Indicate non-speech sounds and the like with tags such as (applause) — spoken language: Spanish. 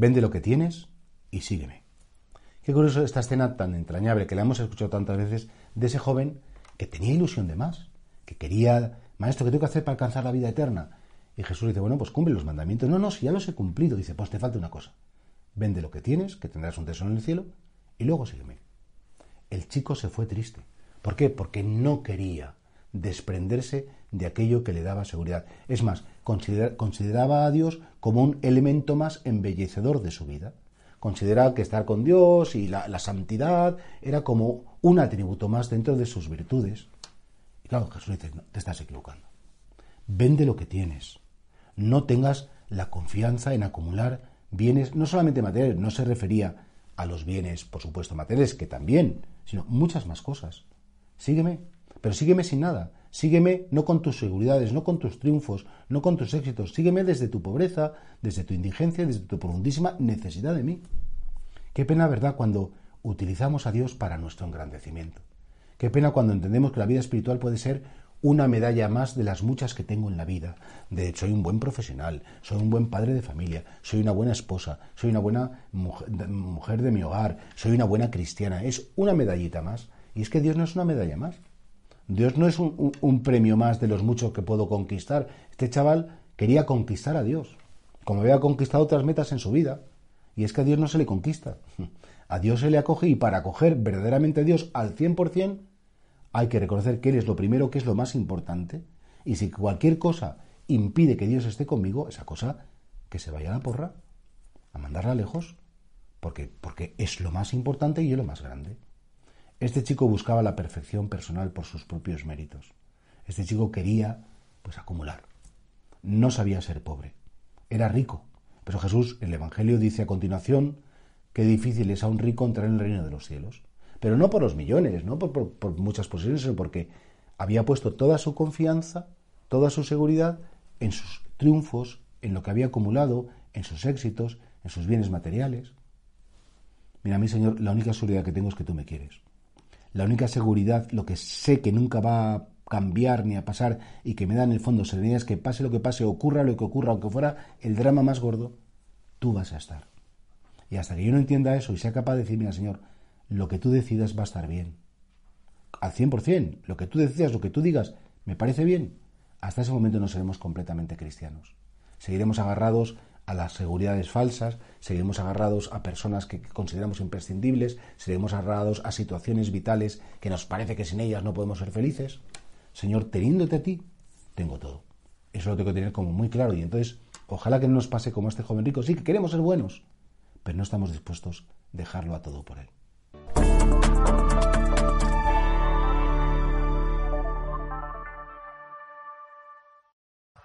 Vende lo que tienes y sígueme. Qué curioso esta escena tan entrañable que la hemos escuchado tantas veces de ese joven que tenía ilusión de más, que quería, maestro, ¿qué tengo que hacer para alcanzar la vida eterna? Y Jesús dice, bueno, pues cumple los mandamientos. No, no, si ya los he cumplido. Dice, pues te falta una cosa. Vende lo que tienes, que tendrás un tesoro en el cielo, y luego sígueme. El chico se fue triste. ¿Por qué? Porque no quería desprenderse de aquello que le daba seguridad. Es más, consideraba a Dios como un elemento más embellecedor de su vida. Consideraba que estar con Dios y la, la santidad era como un atributo más dentro de sus virtudes. Y claro, Jesús dice, no, te estás equivocando. Vende lo que tienes. No tengas la confianza en acumular bienes, no solamente materiales, no se refería a los bienes, por supuesto, materiales, que también, sino muchas más cosas. Sígueme, pero sígueme sin nada. Sígueme no con tus seguridades, no con tus triunfos, no con tus éxitos. Sígueme desde tu pobreza, desde tu indigencia, desde tu profundísima necesidad de mí. Qué pena, ¿verdad?, cuando utilizamos a Dios para nuestro engrandecimiento. Qué pena cuando entendemos que la vida espiritual puede ser una medalla más de las muchas que tengo en la vida. De soy un buen profesional, soy un buen padre de familia, soy una buena esposa, soy una buena mujer de mi hogar, soy una buena cristiana. Es una medallita más. Y es que Dios no es una medalla más. Dios no es un, premio más de los muchos que puedo conquistar. Este chaval quería conquistar a Dios, como había conquistado otras metas en su vida. Y es que a Dios no se le conquista. (laughs) A Dios se le acoge y para acoger verdaderamente a Dios al 100%, hay que reconocer que Él es lo primero, que es lo más importante. Y si cualquier cosa impide que Dios esté conmigo, esa cosa que se vaya a la porra, a mandarla lejos, porque, porque es lo más importante y es lo más grande. Este chico buscaba la perfección personal por sus propios méritos. Este chico quería, pues, acumular. No sabía ser pobre. Era rico. Pero Jesús, en el Evangelio, dice a continuación que difícil es a un rico entrar en el reino de los cielos pero no por los millones, no por, muchas posiciones, sino porque había puesto toda su confianza, toda su seguridad en sus triunfos, en lo que había acumulado, en sus éxitos, en sus bienes materiales. Mira, mi Señor, la única seguridad que tengo es que tú me quieres. La única seguridad, lo que sé que nunca va a cambiar ni a pasar y que me da en el fondo serenidad es que pase lo que pase, ocurra lo que ocurra, aunque fuera el drama más gordo, tú vas a estar. Y hasta que yo no entienda eso y sea capaz de decir, mira, Señor, lo que tú decidas va a estar bien. Al 100%, lo que tú decidas, lo que tú digas, me parece bien. Hasta ese momento no seremos completamente cristianos. Seguiremos agarrados a las seguridades falsas, seguiremos agarrados a personas que consideramos imprescindibles, seguiremos agarrados a situaciones vitales que nos parece que sin ellas no podemos ser felices. Señor, teniéndote a ti, tengo todo. Eso lo tengo que tener como muy claro. Y entonces, ojalá que no nos pase como este joven rico. Sí, que queremos ser buenos, pero no estamos dispuestos a dejarlo a todo por él.